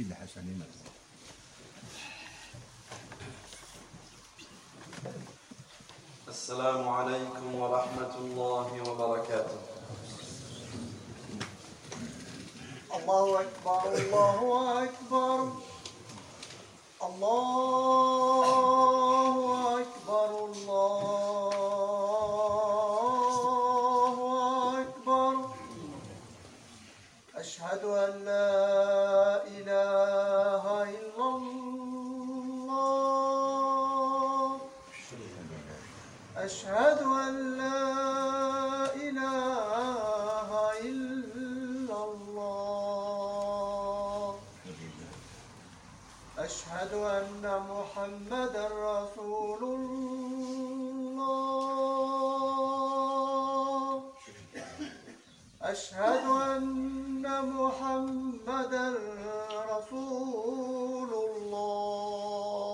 زيد الحسن هنا السلام عليكم ورحمة الله وبركاته. الله أكبر الله أكبر. الله أشهد أن محمدا رسول الله.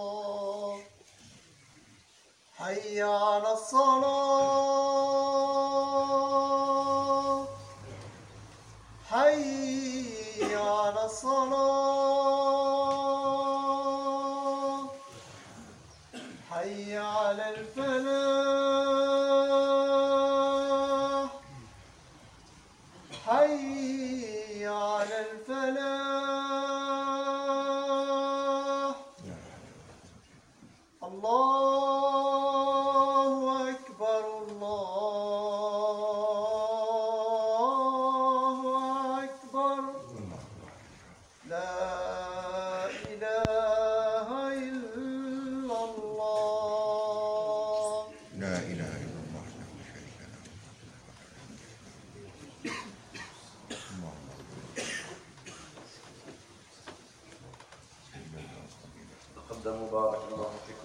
حي على الصلاة.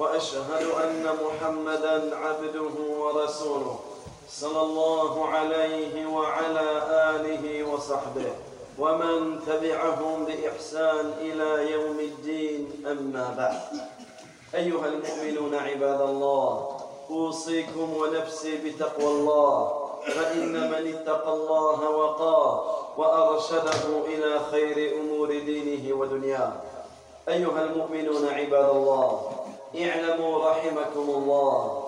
وأشهد أن محمدا عبده ورسوله صلى الله عليه وعلى آله وصحبه ومن تبعهم بإحسان إلى يوم الدين أما بعد. أيها المؤمنون عباد الله أوصيكم ونفسي بتقوى الله فإن من اتقى الله وقاه وأرشده إلى خير أمور دينه ودنياه. أيها المؤمنون عباد الله اعلموا رحمكم الله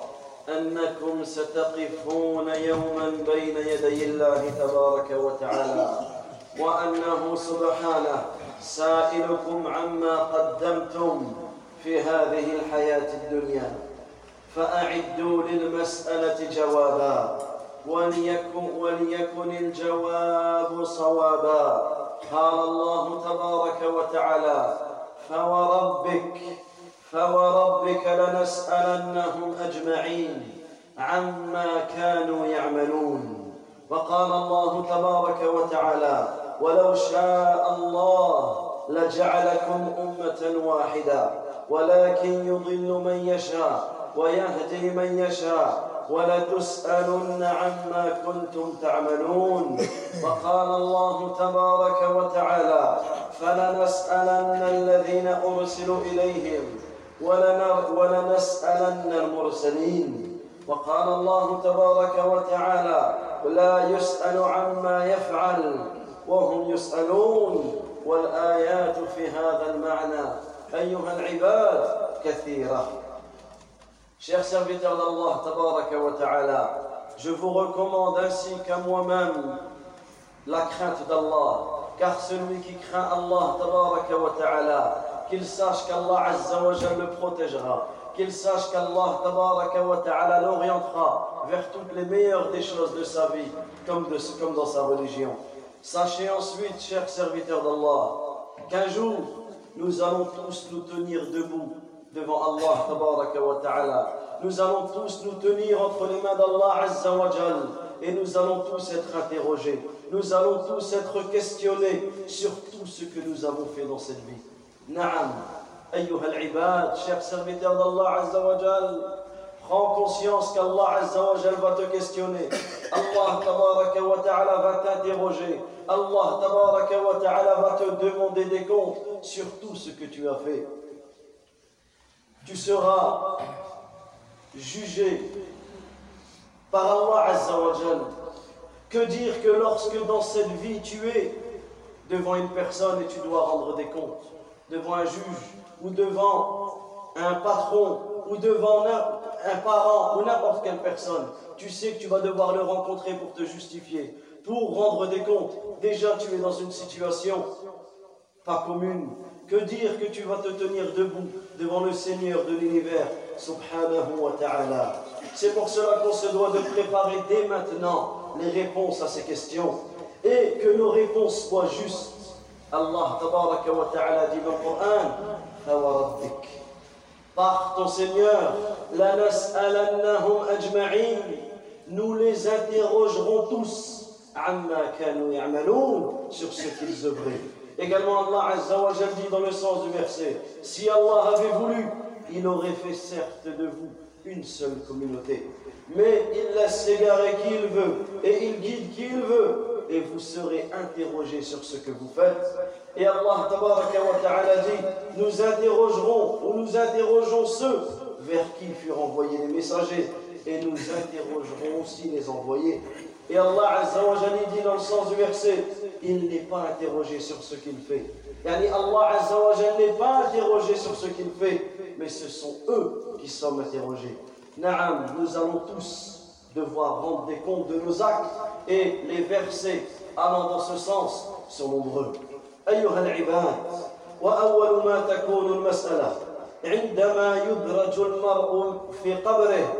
أنكم ستقفون يوما بين يدي الله تبارك وتعالى وأنه سبحانه سائلكم عما قدمتم في هذه الحياة الدنيا فأعدوا للمسألة جوابا وليكن, وليكن الجواب صوابا. قال الله تبارك وتعالى فوربك فوربك لنسألنهم أجمعين عما كانوا يعملون. وقال الله تبارك وتعالى ولو شاء الله لجعلكم أمة واحدة ولكن يضل من يشاء ويهدي من يشاء ولتسألن عما كنتم تعملون. وقال الله تبارك وتعالى فلنسألن الذين أرسلوا إليهم ولنسألن المرسلين. وقال الله تبارك وتعالى لا يسأل عما يفعل وهم يسألون والآيات في هذا المعنى أيها العباد كثيرة شيخ سبيل الله تبارك وتعالى Je vous recommande ainsi qu'à moi-même la crainte d'Allah, car celui qui craint Allah, tabaraka qu'il sache qu'Allah azza wa jalla le protégera, qu'il sache qu'Allah tabaraka wa ta'ala l'orientera vers toutes les meilleures des choses de sa vie, comme, dans sa religion. Sachez ensuite, chers serviteurs d'Allah, qu'un jour, nous allons tous nous tenir debout devant Allah tabaraka wa ta'ala. Nous allons tous nous tenir entre les mains d'Allah azza wa jal et nous allons tous être interrogés. Nous allons tous être questionnés sur tout ce que nous avons fait dans cette vie. Naam, ayyuha Ibad, chers serviteurs d'Allah Azzawajal, prends conscience qu'Allah Azzawajal va te questionner. Allah tabaraka wa ta'ala va t'interroger. Allah tabaraka wa ta'ala va te demander des comptes sur tout ce que tu as fait. Tu seras jugé par Allah Azzawajal. Que dire que lorsque dans cette vie tu es devant une personne et tu dois rendre des comptes? Devant un juge ou devant un patron ou devant un, parent ou n'importe quelle personne, tu sais que tu vas devoir le rencontrer pour te justifier, pour rendre des comptes. Déjà tu es dans une situation pas commune. Que dire que tu vas te tenir debout devant le Seigneur de l'univers, subhanahu wa ta'ala? C'est pour cela qu'on se doit de préparer dès maintenant les réponses à ces questions et que nos réponses soient justes. Allah ta'ala dit dans le Coran Par ton Seigneur, la nas'alannahum ajma'in, nous les interrogerons tous. Amma kanu ya'maloun sur ce qu'ils œuvraient. Également Allah Azza wa dit dans le sens du verset Si Allah avait voulu, il aurait fait certes de vous une seule communauté. Mais il laisse s'égarer qui il veut et il guide qui il veut et vous serez interrogés sur ce que vous faites. Et Allah ta'ala dit Nous interrogerons ou nous interrogeons ceux vers qui furent envoyés les messagers et nous interrogerons aussi les envoyés. Et Allah Azza wa dit dans le sens du verset Il n'est pas interrogé sur ce qu'il fait. Yani Allah Azza wa n'est pas interrogé sur ce qu'il fait, mais ce sont eux qui sont interrogés. Naam, nous allons tous devoir rendre des comptes de nos actes et les versets allant dans ce sens sont nombreux. أيها العباد وأول ما تكون المسألة عندما يدرج المرء في قبره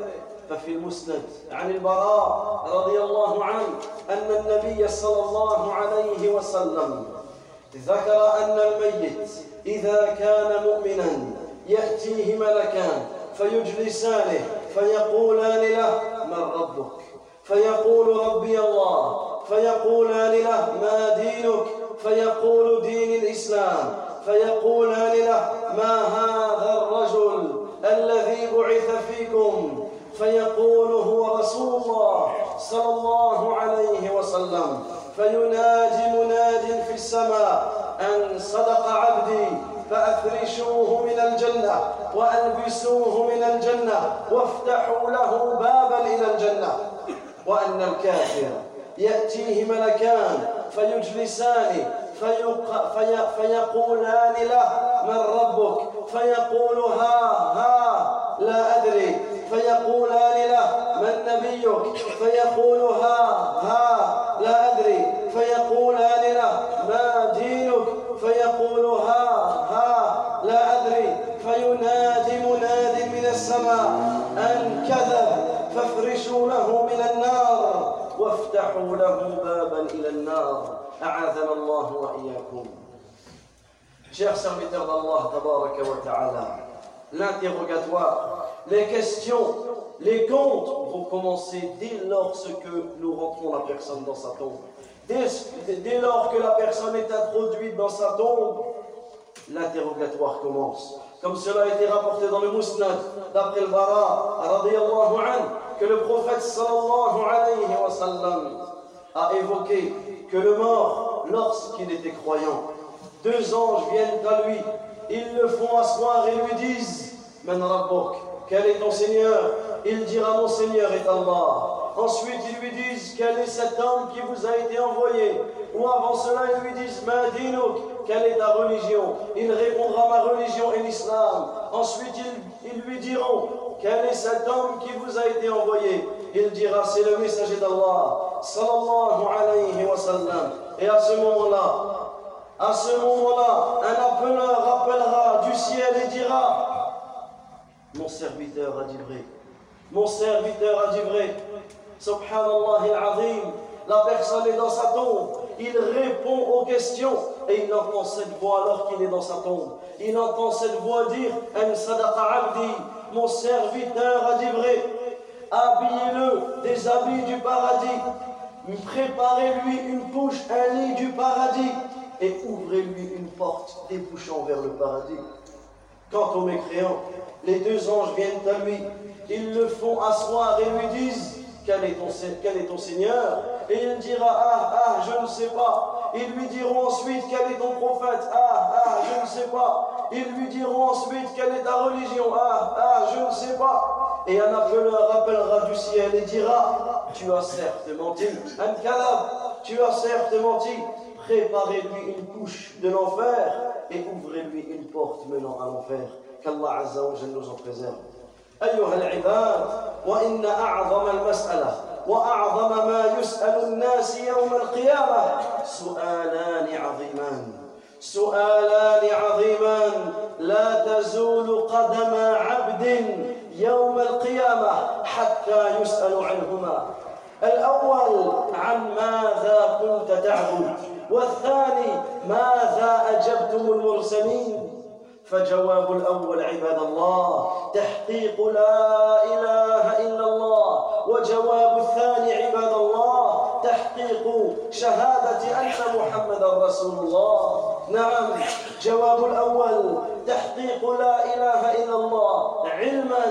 ففي المسند عن البراء رضي الله عنه أن النبي صلى الله عليه وسلم ذكر أن الميت إذا كان مؤمنا يأتيه ملكان فيجلسانه فيقولان له من ربك. فيقول ربي الله فيقولان له ما دينك؟ فيقول دين الإسلام. فيقولان له ما هذا الرجل الذي بعث فيكم؟ فيقول هو رسول الله صلى الله عليه وسلم. فينادي مناد في السماء أن صدق عبدي فأفرشوه من وألبسوه من الجنة وافتحوا له بابا إلى الجنة. وأن الكافر يأتيه ملكان فيجلسان فيق... في... فيقولان له من ربك؟ فيقول ها ها لا أدري. فيقولان له من نبيك؟ فيقول ها ها. وافتحوا له بابا إلى النار أعاذنا الله وإياكم Chers serviteurs d'Allah, tabaraka wa ta'ala, l'interrogatoire, les questions, les comptes vont commencer dès lors que nous rentrons la personne dans sa tombe. Dès, dès lors que la personne est introduite dans sa tombe, l'interrogatoire commence. Comme cela a été rapporté dans le Musnad, d'après le Bara, an, que le prophète sallallahu alayhi wa sallam a évoqué que le mort, lorsqu'il était croyant, deux anges viennent à lui, ils le font asseoir et lui disent Man Rabbok, quel est ton Seigneur? Il dira Mon Seigneur est Allah. Ensuite, ils lui disent Quel est cet homme qui vous a été envoyé? Ou avant cela, ils lui disent Madinouk, quelle est ta religion? Il répondra Ma religion est l'islam. Ensuite, ils lui diront Quel est cet homme qui vous a été envoyé? Il dira C'est le messager d'Allah. Sallallahu alayhi wa sallam. Et à ce moment-là, à ce moment-là, un appeleur appellera du ciel et dira Mon serviteur a dit vrai. Mon serviteur a dit vrai. Subhanallah al-Azim. La personne est dans sa tombe. Il répond aux questions et il entend cette voix alors qu'il est dans sa tombe. Il entend cette voix dire abdi. Mon serviteur a dit vrai. Habillez-le des habits du paradis. Préparez-lui une couche, un lit du paradis et ouvrez-lui une porte débouchant vers le paradis. Quant aux mécréants, les deux anges viennent à lui, ils le font asseoir et lui disent quel est, ton, Seigneur? Et il dira Ah, ah, je ne sais pas. Ils lui diront ensuite Quel est ton prophète? Ah, ah, je ne sais pas. Ils lui diront ensuite Quelle est ta religion? Ah, ah, je ne sais pas. Et un appeleur appellera du ciel et dira Tu as certes menti. Un tu as certes menti. Préparez-lui une couche de l'enfer et ouvrez-lui une porte menant à l'enfer. Qu'Allah Azza nous en préserve. أيها العباد وإن أعظم المسألة وأعظم ما يسأل الناس يوم القيامة سؤالان عظيمان. سؤالان عظيمان. لا تزول قدم عبد يوم القيامة حتى يسأل عنهما. الأول عن ماذا كنت تعبد والثاني ماذا أجبتم المرسلين. فجواب الأول عباد الله تحقيق لا إله إلا الله. وجواب الثاني عباد الله تحقيق شهادة أن محمد رسول الله. نعم جواب الأول تحقيق لا إله إلا الله علما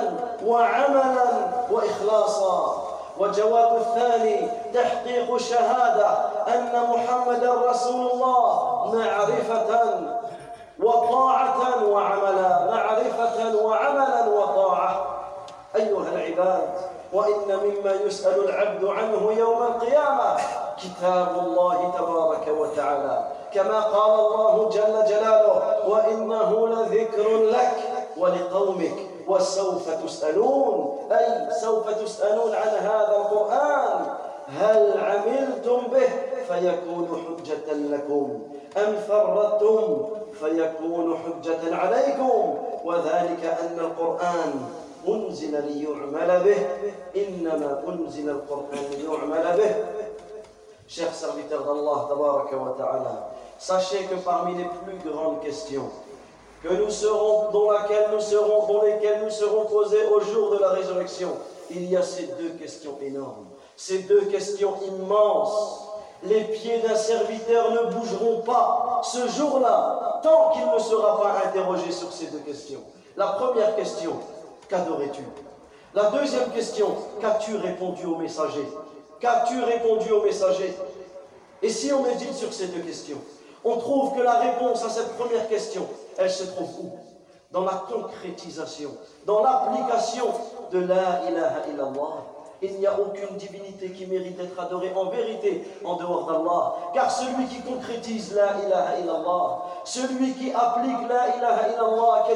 وعملا وإخلاصا. وجواب الثاني تحقيق شهادة أن محمد رسول الله معرفة وطاعة وعملا معرفة وعملا وطاعة. أيها العباد وإن مما يسأل العبد عنه يوم القيامة كتاب الله تبارك وتعالى. كما قال الله جل جلاله وإنه لذكر لك ولقومك وسوف تسألون أي سوف تسألون عن هذا القرآن. هل عملتم به؟ فيكون حجة لكم. أم فرطتم؟ فيكون حجة عليكم وذلك أن القرآن أنزل ليعمل به إنما أنزل القرآن ليعمل به Chers serviteurs d'Allah, tabaraka wa ta'ala, sachez que parmi les plus grandes questions que nous serons, dans, laquelle nous serons, dans lesquelles nous serons posés au jour de la résurrection, il y a ces deux questions énormes, ces deux questions immenses les pieds d'un serviteur ne bougeront pas ce jour-là tant qu'il ne sera pas interrogé sur ces deux questions. La première question, qu'adorais-tu? La deuxième question, qu'as-tu répondu au messager Qu'as-tu répondu au messager Et si on médite sur ces deux questions, on trouve que la réponse à cette première question, elle se trouve où? Dans la concrétisation, dans l'application de la ilaha illallah il n'y a aucune divinité qui mérite d'être adorée en vérité en dehors d'Allah. Car celui qui concrétise la ilaha illallah, celui qui applique la ilaha illallah,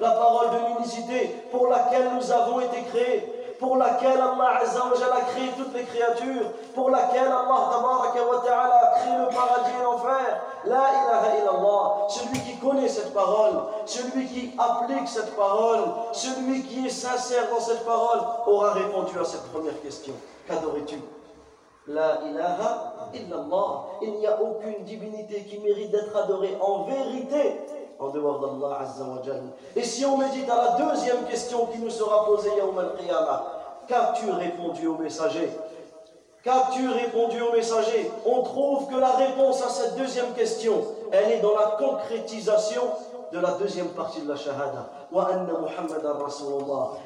la parole de l'unicité pour laquelle nous avons été créés, pour laquelle Allah Azza wa a créé toutes les créatures, pour laquelle Allah Ta'ala a créé le paradis et l'enfer. La ilaha illallah, celui qui connaît cette parole, celui qui applique cette parole, celui qui est sincère dans cette parole, aura répondu à cette première question. Qu'adorais-tu? La ilaha illallah. Il n'y a aucune divinité qui mérite d'être adorée en vérité en dehors d'Allah Et si on médite à la deuxième question qui nous sera posée Yawm al-Qiyamah, qu'as-tu répondu au messager? Qu'as-tu répondu au messager? On trouve que la réponse à cette deuxième question, elle est dans la concrétisation de la deuxième partie de la shahada.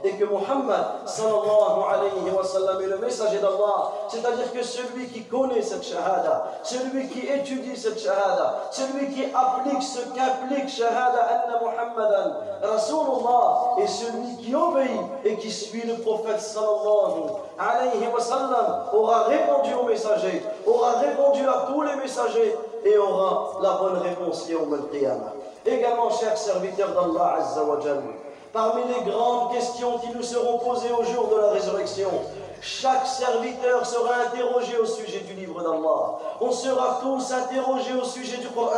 Et que Muhammad sallallahu alayhi wa sallam est le messager d'Allah. C'est-à-dire que celui qui connaît cette shahada, celui qui étudie cette shahada, celui qui applique ce qu'implique shahada anna Muhammadan Rasulullah et celui qui obéit et qui suit le prophète sallallahu alayhi wa sallam aura répondu au messager, aura répondu à tous les messagers et aura la bonne réponse au al-qiyamah. Également, chers serviteurs d'Allah Azza wa parmi les grandes questions qui nous seront posées au jour de la résurrection, chaque serviteur sera interrogé au sujet du livre d'Allah. On sera tous interrogés au sujet du Coran,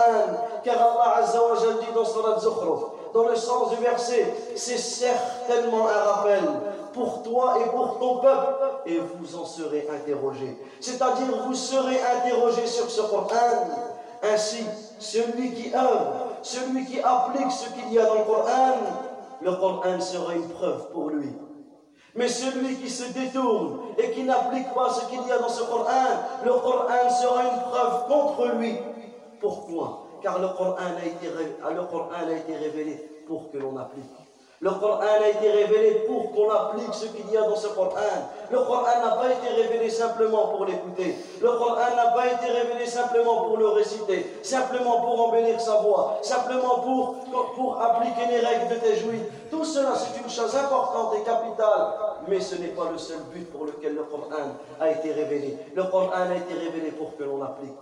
car Allah Azza wa dit dans Surat Zukhruf, dans le sens du verset, c'est certainement un rappel pour toi et pour ton peuple, et vous en serez interrogés. C'est-à-dire, vous serez interrogés sur ce Coran. Ainsi, celui qui œuvre celui qui applique ce qu'il y a dans le Coran, le Coran sera une preuve pour lui. Mais celui qui se détourne et qui n'applique pas ce qu'il y a dans ce Coran, le Coran sera une preuve contre lui. Pourquoi? Car le Coran, a été, a été révélé pour que l'on applique. Le Coran a été révélé pour qu'on applique ce qu'il y a dans ce Coran. Le Coran n'a pas été révélé simplement pour l'écouter. Le Coran n'a pas été révélé simplement pour le réciter, simplement pour embellir sa voix, simplement pour, appliquer les règles de tes jouits. Tout cela, c'est une chose importante et capitale, mais ce n'est pas le seul but pour lequel le Coran a été révélé. Le Coran a été révélé pour que l'on applique.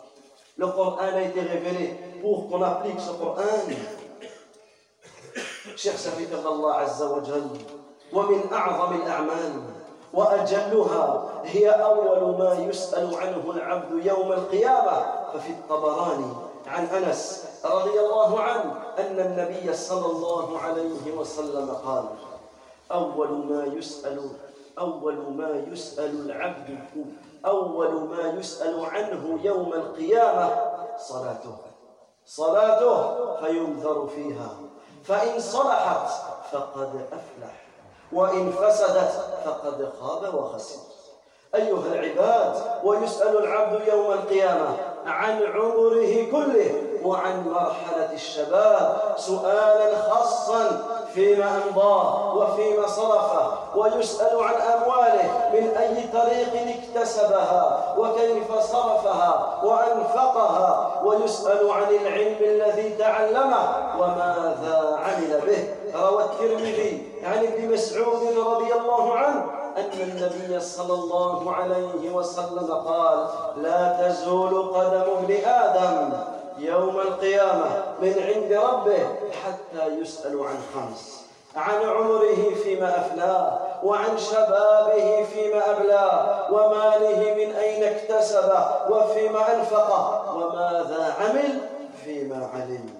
Le Coran a été révélé pour qu'on applique ce Coran. Serviteurs d'Allah Azza wa Jal, ومن أعظم الأعمال وأجلها هي أول ما يسأل عنه العبد يوم القيامة ففي الطبراني عن أنس رضي الله عنه أن النبي صلى الله عليه وسلم قال أول ما يسأل أول ما يسأل العبد أول ما يسأل عنه يوم القيامة صلاته صلاته فينذر فيها. فإن صلحت فقد أفلح وإن فسدت فقد خاب وخسر. أيها العباد ويسأل العبد يوم القيامة عن عمره كله وعن مرحلة الشباب سؤالا خاصا فيما أمضاه وفيما صرفه ويسأل عن أمواله من أي طريق اكتسبها وكيف صرفها وأنفقها ويسأل عن العلم الذي تعلمه وماذا عمل به. روى الترمذي عن ابن مسعود رضي الله عنه أن النبي صلى الله عليه وسلم قال لا تزول قدم ابن آدم يوم القيامة من عند ربه حتى يسأل عن خمس. عن عمره فيما أفناه وعن شبابه فيما أبلاه وماله من أين اكتسبه وفيما أنفقه وماذا عمل فيما علم.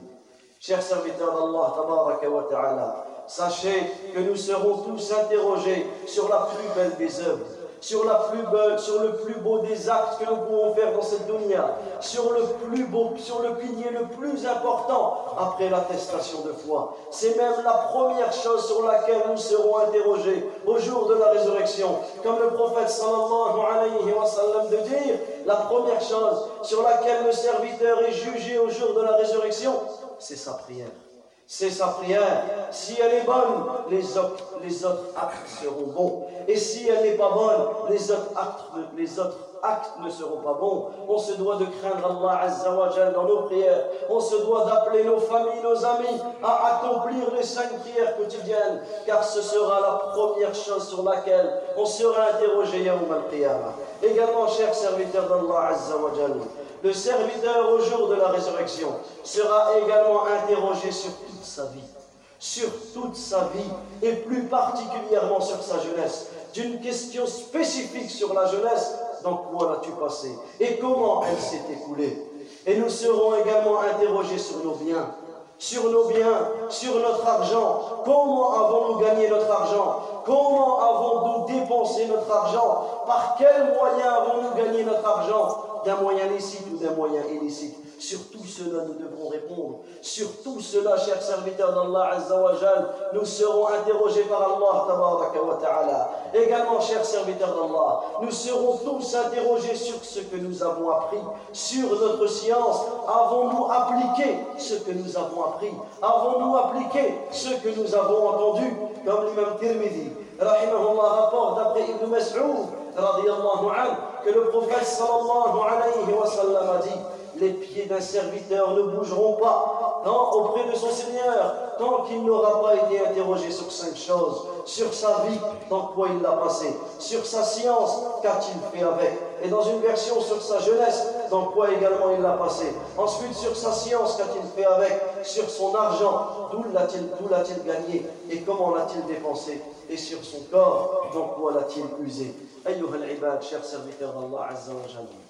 Chers serviteurs tabaraka wa ta'ala, sachez que nous serons tous interrogés sur la plus belle des œuvres. Sur le plus beau des actes que nous pouvons faire dans cette dunya, sur le plus beau, sur le pilier le plus important après l'attestation de foi. C'est même la première chose sur laquelle nous serons interrogés au jour de la résurrection. Comme le prophète sallallahu alayhi wa sallam de dire, la première chose sur laquelle le serviteur est jugé au jour de la résurrection, c'est sa prière c'est sa prière. Si elle est bonne, les autres, actes seront bons. Et si elle n'est pas bonne, les autres actes, ne seront pas bons. On se doit de craindre Allah Azza wa dans nos prières. On se doit d'appeler nos familles, nos amis à accomplir les cinq prières quotidiennes, car ce sera la première chose sur laquelle on sera interrogé Yawm al-Qiyamah. Également, chers serviteurs d'Allah Azza wa le serviteur au jour de la résurrection sera également interrogé sur toute sa vie, sur toute sa vie et plus particulièrement sur sa jeunesse. D'une question spécifique sur la jeunesse, dans quoi l'as-tu passé et comment elle s'est écoulée? Et nous serons également interrogés sur nos biens, sur nos biens, sur notre argent. Comment avons-nous gagné notre argent? Comment avons-nous dépensé notre argent? Par quels moyens avons-nous gagné notre argent? D'un moyen licite ou d'un moyen illicite. Sur tout cela, nous devrons répondre. Sur tout cela, chers serviteurs d'Allah nous serons interrogés par Allah wa ta'ala. Également, chers serviteurs d'Allah, nous serons tous interrogés sur ce que nous avons appris, sur notre science. Avons-nous appliqué ce que nous avons appris? Avons-nous appliqué ce que nous avons entendu? Comme l'imam Tirmidhi, rahimahullah, rapporte d'après Ibn Mas'ud, que le prophète sallallahu alayhi wa sallam a dit les pieds d'un serviteur ne bougeront pas Hein, auprès de son Seigneur, tant qu'il n'aura pas été interrogé sur cinq choses, sur sa vie, dans quoi il l'a passé, sur sa science, qu'a-t-il fait avec, et dans une version sur sa jeunesse, dans quoi également il l'a passé, ensuite sur sa science, qu'a-t-il fait avec, sur son argent, d'où l'a-t-il gagné, et comment l'a-t-il dépensé, et sur son corps, dans quoi l'a-t-il usé. Ayyuhal ibad, chers serviteurs d'Allah Azza wa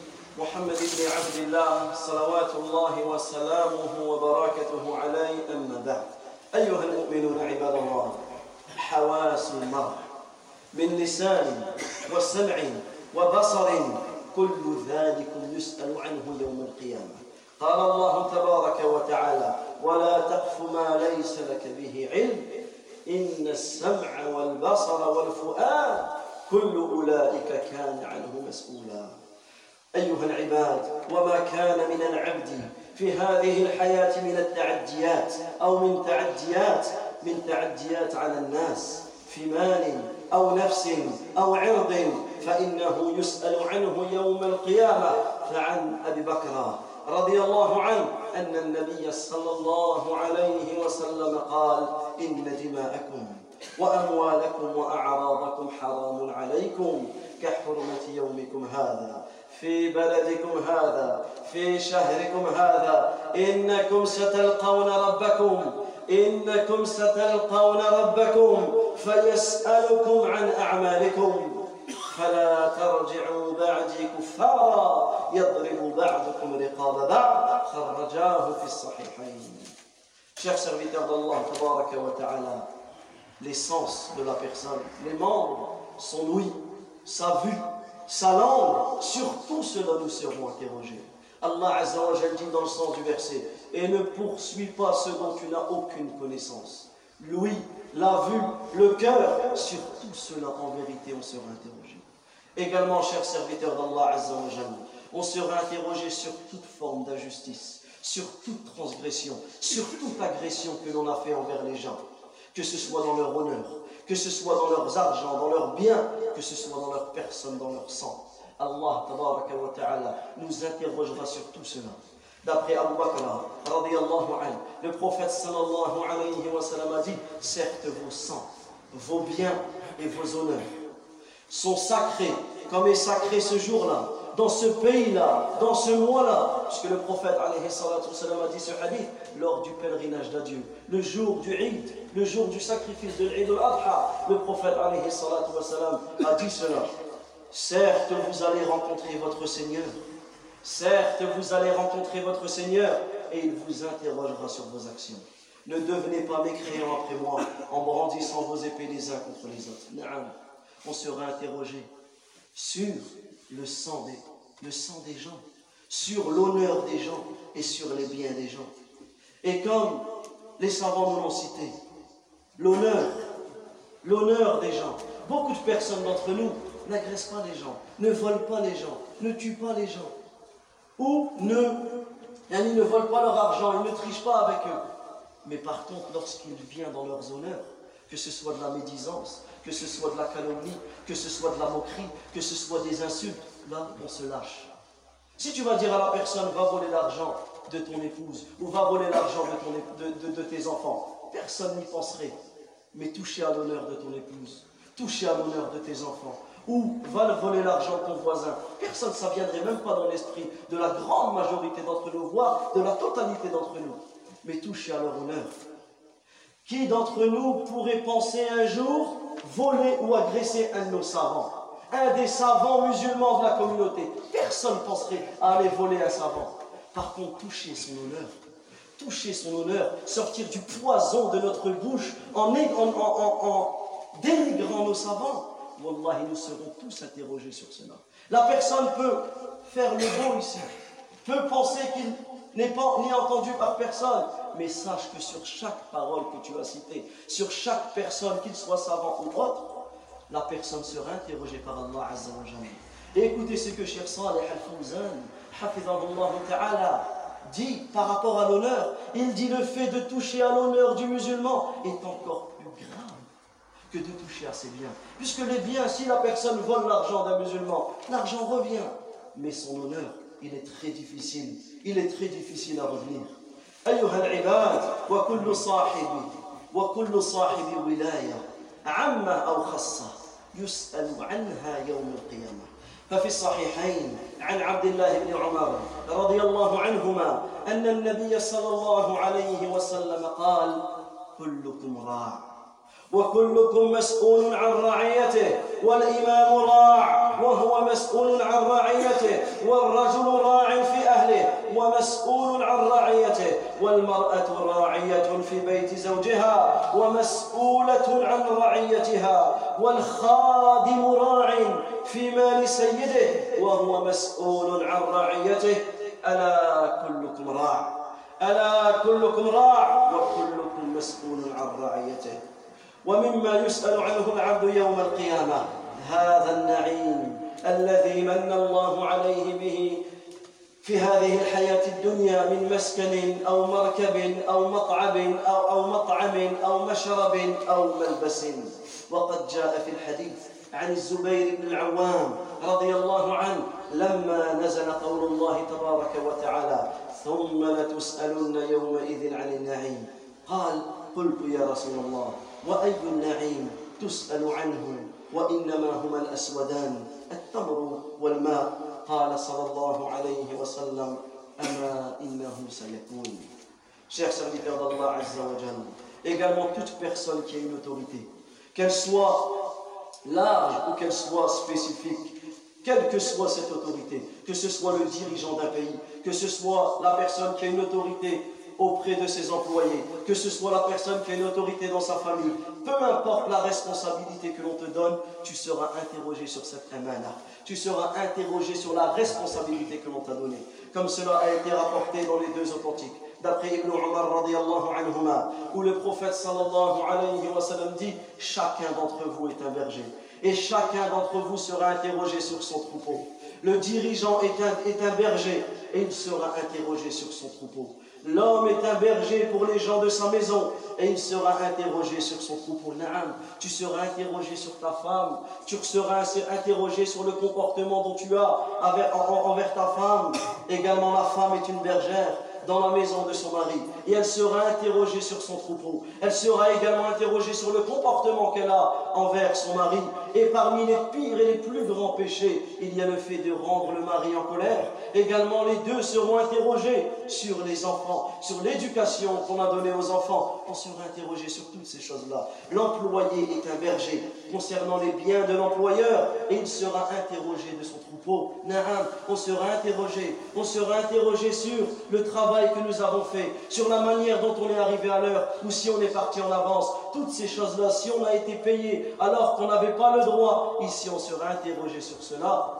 محمد بن عبد الله صلوات الله وسلامه وبركاته عليه أما بعد. أيها المؤمنون عباد الله حواس المرء من لسان وسمع وبصر كل ذلك يسأل عنه يوم القيامة. قال الله تبارك وتعالى ولا تقف ما ليس لك به علم إن السمع والبصر والفؤاد كل أولئك كان عنه مسؤولا. أيها العباد وما كان من العبد في هذه الحياة من التعديات أو من تعديات من تعديات على الناس في مال أو نفس أو عرض فإنه يسأل عنه يوم القيامة. فعن أبي بكر رضي الله عنه أن النبي صلى الله عليه وسلم قال إن دماءكم وأموالكم وأعراضكم حرام عليكم كحرمة يومكم هذا. في بلدكم هذا في شهركم هذا. إنكم ستلقون ربكم إنكم ستلقون ربكم فيسألكم عن أعمالكم. فلا ترجعوا بعدي كفارا يضرب بعضكم رقاب بعض. خرجاه في الصحيحين. Chers serviteurs d'Allah, tabaraka wa ta'ala, l'essence de la personne, les membres, son ouïe, sa vue, sa langue, sur tout cela nous serons interrogés. Allah Azza wa Jal dit dans le sens du verset Et ne poursuis pas ce dont tu n'as aucune connaissance. L'ouïe, la vue, le cœur, sur tout cela en vérité on sera interrogé. Également, chers serviteurs d'Allah Azza wa Jal, on sera interrogé sur toute forme d'injustice, sur toute transgression, sur toute agression que l'on a fait envers les gens, que ce soit dans leur honneur, que ce soit dans leurs argent, dans leurs biens, que ce soit dans leur personne, dans leur sang. Allah ta'ala nous interrogera sur tout cela. D'après Abu Bakr, le prophète sallallahu alayhi wa sallam a dit Certes, vos sangs, vos biens et vos honneurs sont sacrés, comme est sacré ce jour-là, dans ce pays-là, dans ce mois-là, puisque le prophète a dit ce hadith lors du pèlerinage d'adieu, le jour du Eid, le jour du sacrifice de l'Eid al-Adha, le prophète a dit cela. Certes, vous allez rencontrer votre Seigneur. Certes, vous allez rencontrer votre Seigneur et il vous interrogera sur vos actions. Ne devenez pas mécréants après moi en brandissant vos épées les uns contre les autres. On sera interrogé sur le sang, des, le sang des gens, sur l'honneur des gens et sur les biens des gens. Et comme les savants nous l'ont cité, l'honneur, l'honneur des gens. Beaucoup de personnes d'entre nous n'agressent pas les gens, ne volent pas les gens, ne tuent pas les gens, ou ne, ils ne volent pas leur argent, ils ne trichent pas avec eux. Mais par contre, lorsqu'il vient dans leurs honneurs, que ce soit de la médisance, que ce soit de la calomnie, que ce soit de la moquerie, que ce soit des insultes, là, on se lâche. Si tu vas dire à la personne, va voler l'argent de ton épouse, ou va voler l'argent de, tes enfants, personne n'y penserait. Mais toucher à l'honneur de ton épouse, toucher à l'honneur de tes enfants, ou va voler l'argent de ton voisin, personne, ça viendrait même pas dans l'esprit de la grande majorité d'entre nous, voire de la totalité d'entre nous. Mais toucher à leur honneur. Qui d'entre nous pourrait penser un jour voler ou agresser un de nos savants? Un des savants musulmans de la communauté. Personne ne penserait à aller voler un savant. Par contre, toucher son honneur, toucher son honneur, sortir du poison de notre bouche en, en, en- en- dénigrant nos savants, Wallahi, nous serons tous interrogés sur cela. La personne peut faire le beau ici, peut penser qu'il n'est pas ni entendu par personne, mais sache que sur chaque parole que tu as citée, sur chaque personne, qu'il soit savant ou autre, la personne sera interrogée par Allah Azza wa Jalla. Et écoutez ce que Cheikh Saleh Al-Fawzan, hafidhahullah ta'ala, dit par rapport à l'honneur. Il dit le fait de toucher à l'honneur du musulman est encore plus grave que de toucher à ses biens. Puisque les biens, si la personne vole l'argent d'un musulman, l'argent revient. Mais son honneur, il est très difficile. Il est très difficile à revenir. أيها العباد وكل صاحب وكل صاحب ولاية عامة أو خاصة يسأل عنها يوم القيامة. ففي الصحيحين عن عبد الله بن عمر رضي الله عنهما أن النبي صلى الله عليه وسلم قال كلكم راع. وكلكم مسؤول عن رعيته والإمام راع وهو مسؤول عن رعيته والرجل راع في أهله ومسؤول عن رعيته والمرأة راعية في بيت زوجها ومسؤولة عن رعيتها والخادم راع في مال سيده وهو مسؤول عن رعيته. ألا كلكم راع ألا كلكم راع وكلكم مسؤول عن رعيته. ومما يسأل عنه العبد يوم القيامة هذا النعيم الذي من الله عليه به في هذه الحياة الدنيا من مسكن أو مركب أو مطعم أو, أو مطعم أو مشرب أو ملبس. وقد جاء في الحديث عن الزبير بن العوام رضي الله عنه لما نزل قول الله تبارك وتعالى ثم لتسألن يومئذ عن النعيم قال قلت يا رسول الله وأي النعيم تسأل عنه وإنما هما الأسودان التمر والماء قال صلى الله عليه وسلم أما إنه سيكون Chers serviteurs d'Allah Azza wa Jal, également toute personne qui a une autorité, qu'elle soit large ou qu'elle soit spécifique, quelle que soit cette autorité, que ce soit le dirigeant d'un pays, que ce soit la personne qui a une autorité auprès de ses employés, que ce soit la personne qui a une autorité dans sa famille, peu importe la responsabilité que l'on te donne, tu seras interrogé sur cette amana. Tu seras interrogé sur la responsabilité que l'on t'a donnée. Comme cela a été rapporté dans les deux authentiques. D'après Ibn Umar anhuma, où le prophète sallallahu alayhi wa sallam dit Chacun d'entre vous est un berger, et chacun d'entre vous sera interrogé sur son troupeau. Le dirigeant est un berger, et il sera interrogé sur son troupeau. L'homme est un berger pour les gens de sa maison et il sera interrogé sur son troupeau. Tu seras interrogé sur ta femme, tu seras interrogé sur le comportement dont tu as envers ta femme. Également, la femme est une bergère dans la maison de son mari et elle sera interrogée sur son troupeau. Elle sera également interrogée sur le comportement qu'elle a envers son mari. Et parmi les pires et les plus grands péchés, il y a le fait de rendre le mari en colère. Également, les deux seront interrogés sur les enfants, sur l'éducation qu'on a donnée aux enfants. On sera interrogé sur toutes ces choses-là. L'employé est un berger concernant les biens de l'employeur et il sera interrogé de son troupeau. on sera interrogé. On sera interrogé sur le travail que nous avons fait, la manière dont on est arrivé à l'heure ou si on est parti en avance. Toutes ces choses-là, si on a été payé alors qu'on n'avait pas le droit, ici on sera interrogé sur cela.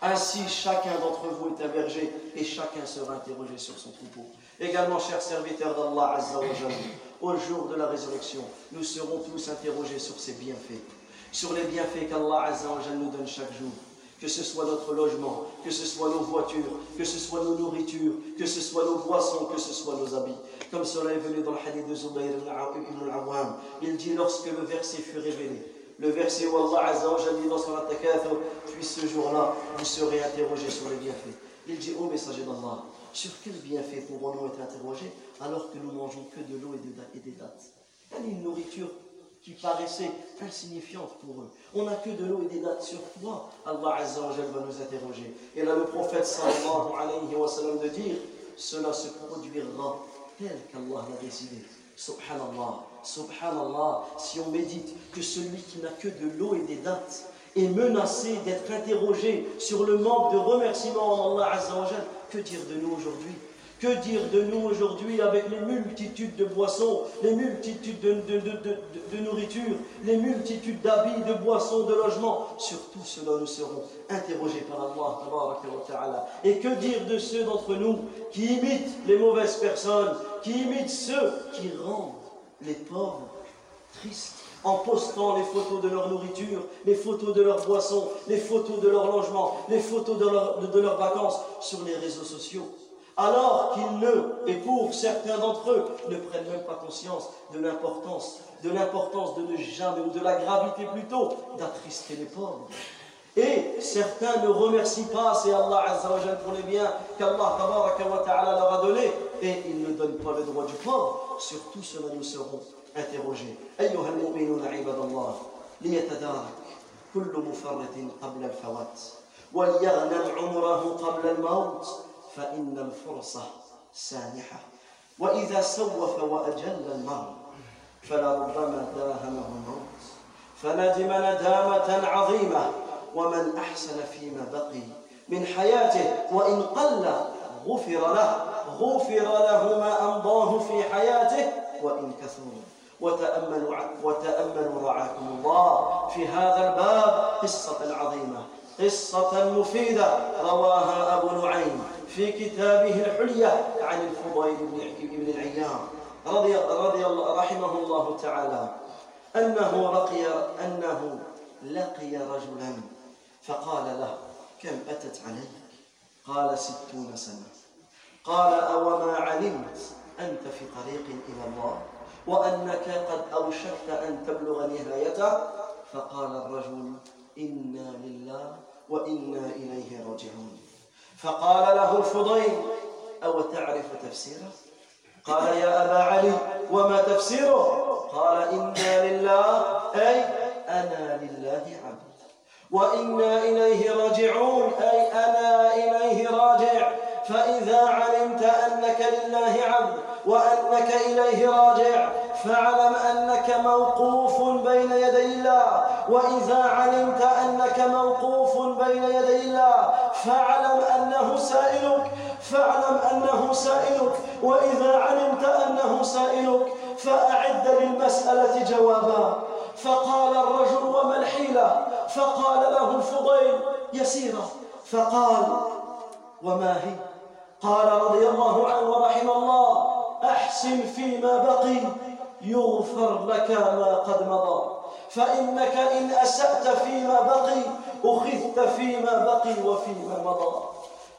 Ainsi, chacun d'entre vous est un berger et chacun sera interrogé sur son troupeau. Également, chers serviteurs d'Allah au jour de la résurrection, nous serons tous interrogés sur ses bienfaits, sur les bienfaits qu'Allah nous donne chaque jour que ce soit notre logement, que ce soit nos voitures, que ce soit nos nourritures, que ce soit nos boissons, que ce soit nos habits. Comme cela est venu dans le hadith de Zubayr ibn al-Awwam. Il dit lorsque le verset fut révélé, le verset où Allah Azza dit dans son Takathur, puis ce jour-là, vous serez interrogés sur les bienfaits. Il dit, ô messager d'Allah, sur quel bienfait pourrons-nous être interrogés alors que nous mangeons que de l'eau et des dates? Quelle est une nourriture qui paraissaient insignifiantes pour eux. On n'a que de l'eau et des dates sur toi. Allah Azza wa va nous interroger. Et là, le prophète sallallahu alayhi wa sallam de dire cela se produira tel qu'Allah l'a décidé. Subhanallah, subhanallah, si on médite que celui qui n'a que de l'eau et des dates est menacé d'être interrogé sur le manque de remerciement en Allah Azza wa que dire de nous aujourd'hui? Que dire de nous aujourd'hui avec les multitudes de boissons, les multitudes de, nourriture, les multitudes d'habits, de boissons, de logements? Sur tout cela, nous serons interrogés par Allah. Et que dire de ceux d'entre nous qui imitent les mauvaises personnes, qui imitent ceux qui rendent les pauvres tristes en postant les photos de leur nourriture, les photos de leurs boissons, les photos de leur logement, les photos de leurs vacances sur les réseaux sociaux? alors qu'ils ne, et pour certains d'entre eux, ne prennent même pas conscience de l'importance, de l'importance de ne jamais, ou de la gravité plutôt, d'attrister les pauvres. Et certains ne remercient pas c'est Allah Azza wa pour les biens qu'Allah leur a donnés, et ils ne donnent pas le droit du pauvre. Sur tout cela, nous serons interrogés. أيها المؤمنون عباد الله ليتدارك كل مفرط قبل الفوات وليغنم عمره قبل الموت فإن الفرصة سانحة. وإذا سوف وأجل المرء فلربما داهمه الموت. فندم ندامة عظيمة. ومن أحسن فيما بقي من حياته وإن قل غفر له. غفر له ما أمضاه في حياته وإن كثروا. وتأملوا وتأملوا رعاكم الله. في هذا الباب قصة عظيمة قصة مفيدة رواها أبو نعيم. في كتابه الحلية عن الفضيل بن العيام رضي رضي الله رحمه الله تعالى أنه لقي أنه لقي رجلا فقال له كم أتت عليك؟ قال ستون سنة. قال أوما علمت أنت في طريق إلى الله وأنك قد أوشكت أن تبلغ نهايته؟ فقال الرجل إنا لله وإنا إليه راجعون. فقال له الفضيل أو تعرف تفسيره؟ قال يا أبا علي وما تفسيره؟ قال إنا لله أي أنا لله عبد. وإنا إليه راجعون أي أنا إليه راجع. فإذا علمت أنك لله عبد وأنك إليه راجع فاعلم أنك موقوف بين يدي الله. وإذا علمت أنك موقوف بين يدي الله فاعلم أنه سائلك. فاعلم أنه سائلك. وإذا علمت أنه سائلك فأعد للمسألة جوابا. فقال الرجل وما الحيلة؟ فقال له الفضيل يسيرة. فقال وما هي؟ قال رضي الله عنه ورحم الله أحسن فيما بقي. يغفر لك ما قد مضى فإنك إن أسأت فيما بقي أخذت فيما بقي وفيما مضى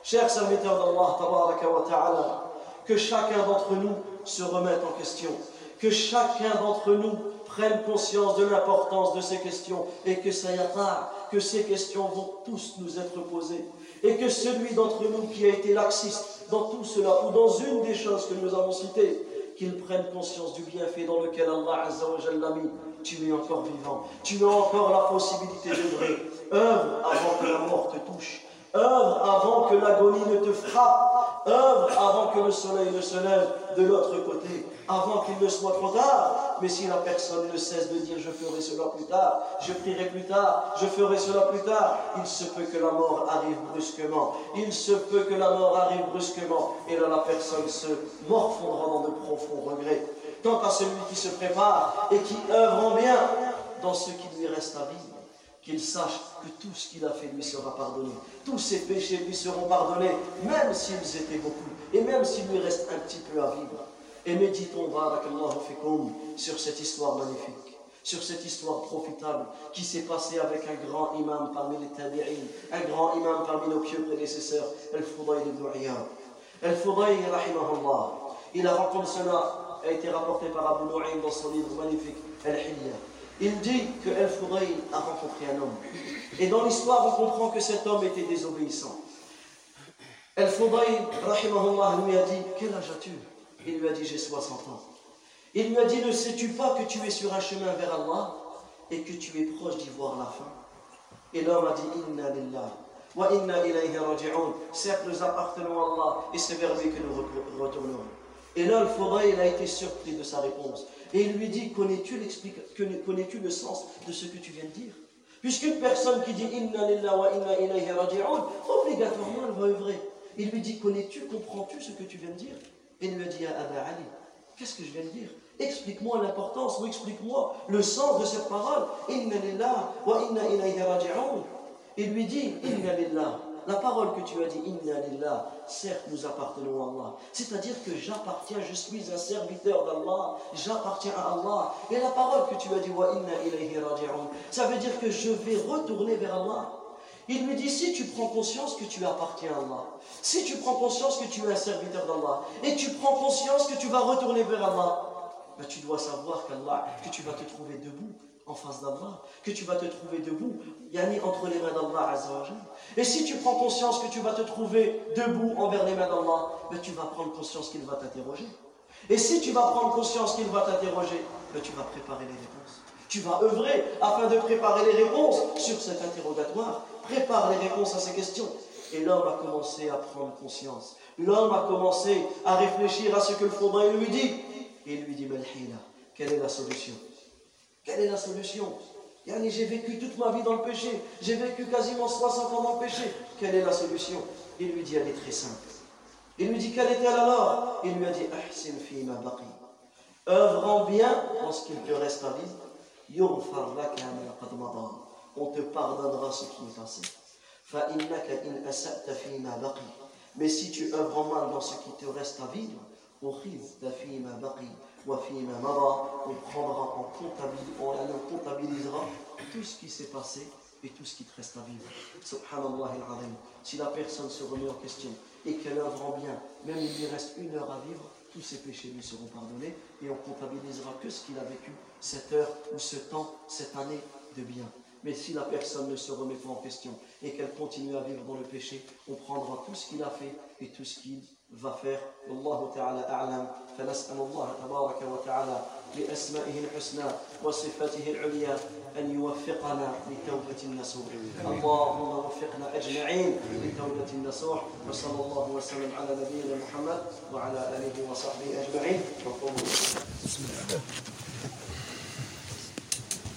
Chers serviteurs d'Allah, tabaraka wa ta'ala, que chacun d'entre nous se remette en question, que chacun d'entre nous prenne conscience de l'importance de ces questions et que ça y a que ces questions vont tous nous être posées et que celui d'entre nous qui a été laxiste dans tout cela ou dans une des choses que nous avons citées, qu'il prenne conscience du bienfait dans lequel Allah Azza wa l'a mis. Tu es encore vivant, tu as encore la possibilité d'œuvrer. Œuvre avant que la mort te touche. Œuvre avant que l'agonie ne te frappe. Œuvre avant que le soleil ne se lève de l'autre côté. Avant qu'il ne soit trop tard. Mais si la personne ne cesse de dire je ferai cela plus tard, je prierai plus tard, je ferai cela plus tard, il se peut que la mort arrive brusquement. Il se peut que la mort arrive brusquement. Et là la personne se morfondra dans de profonds regrets. Quant à celui qui se prépare et qui œuvre en bien dans ce qui lui reste à vivre qu'il sache que tout ce qu'il a fait lui sera pardonné. Tous ses péchés lui seront pardonnés, même s'ils étaient beaucoup, et même s'il lui reste un petit peu à vivre. Et méditons, sur cette histoire magnifique, sur cette histoire profitable qui s'est passée avec un grand imam parmi les tabi'in, un grand imam parmi nos pieux prédécesseurs, Al-Fudayl ibn Iyad. Al-Fudayl, rahimahullah, il a raconté cela, a été rapporté par Abu Nu'aym dans son livre magnifique, Al-Hilya. Il dit que El a rencontré un homme. Et dans l'histoire, on comprend que cet homme était désobéissant. El Fudayl, rahimahullah, lui a dit Quel âge as-tu? Il lui a dit J'ai 60 ans. Il lui a dit Ne sais-tu pas que tu es sur un chemin vers Allah et que tu es proche d'y voir la fin? Et l'homme a dit Inna lillah wa inna ilayhi raji'un. Certes, nous appartenons à Allah et c'est vers lui que nous retournerons. Et là, Fudayl a été surpris de sa réponse. Et il lui dit, connais-tu connais-tu le sens de ce que tu viens de dire? Puisqu'une personne qui dit Inna lillah wa inna ilayhi raji'un, obligatoirement elle va œuvrer. Il lui dit, connais-tu, comprends-tu ce que tu viens de dire? Et il lui dit à Ali, qu'est-ce que je viens de dire? Explique-moi l'importance ou explique-moi le sens de cette parole. Inna lillah wa inna ilayhi raji'un. Il lui dit, Inna lillah. La parole que tu as dit, Inna lillah, certes nous appartenons à Allah. C'est-à-dire que j'appartiens, je suis un serviteur d'Allah, j'appartiens à Allah. Et la parole que tu as dit, Wa inna ilayhi raji'un, ça veut dire que je vais retourner vers Allah. Il lui dit, si tu prends conscience que tu appartiens à Allah, si tu prends conscience que tu es un serviteur d'Allah, et tu prends conscience que tu vas retourner vers Allah, ben tu dois savoir qu'Allah, que tu vas te trouver debout en face d'Allah, que tu vas te trouver debout, yani entre les mains d'Allah Et si tu prends conscience que tu vas te trouver debout envers les mains d'Allah, ben tu vas prendre conscience qu'il va t'interroger. Et si tu vas prendre conscience qu'il va t'interroger, ben tu vas préparer les réponses. Tu vas œuvrer afin de préparer les réponses sur cet interrogatoire. Prépare les réponses à ces questions. Et l'homme a commencé à prendre conscience. L'homme a commencé à réfléchir à ce que le faudrait lui dit. Et il lui dit, Melhila, quelle est la solution? Quelle est la solution? Yani, j'ai vécu toute ma vie dans le péché, j'ai vécu quasiment 60 ans dans le péché. Quelle est la solution? Il lui dit, elle est très simple. Il lui dit, quelle est-elle alors Il lui a dit, Ahsin fi ma baqi. Œuvre bien en ce qu'il te reste à vivre. On te pardonnera ce qui est passé. Mais si tu œuvres mal dans ce qui te reste à vivre, on prendra en on comptabilisera tout ce qui s'est passé et tout ce qui te reste à vivre. Subhanallah al Si la personne se remet en question et qu'elle œuvre en bien, même il lui reste une heure à vivre, tous ses péchés lui seront pardonnés et on comptabilisera que ce qu'il a vécu, cette heure ou ce temps, cette année de bien. Mais si la personne ne se remet pas en question et qu'elle continue à vivre dans le péché, on prendra tout ce qu'il a fait et tout ce qu'il va faire. Wallahu ta'ala. فنسأل الله تبارك وتعالى بأسمائه الحسنى وصفاته العليا أن يوفقنا لتوبة النصوح اللهم وفقنا أجمعين لتوبة النصوح وصلى الله وسلم على نبينا محمد وعلى آله وصحبه أجمعين وقوموا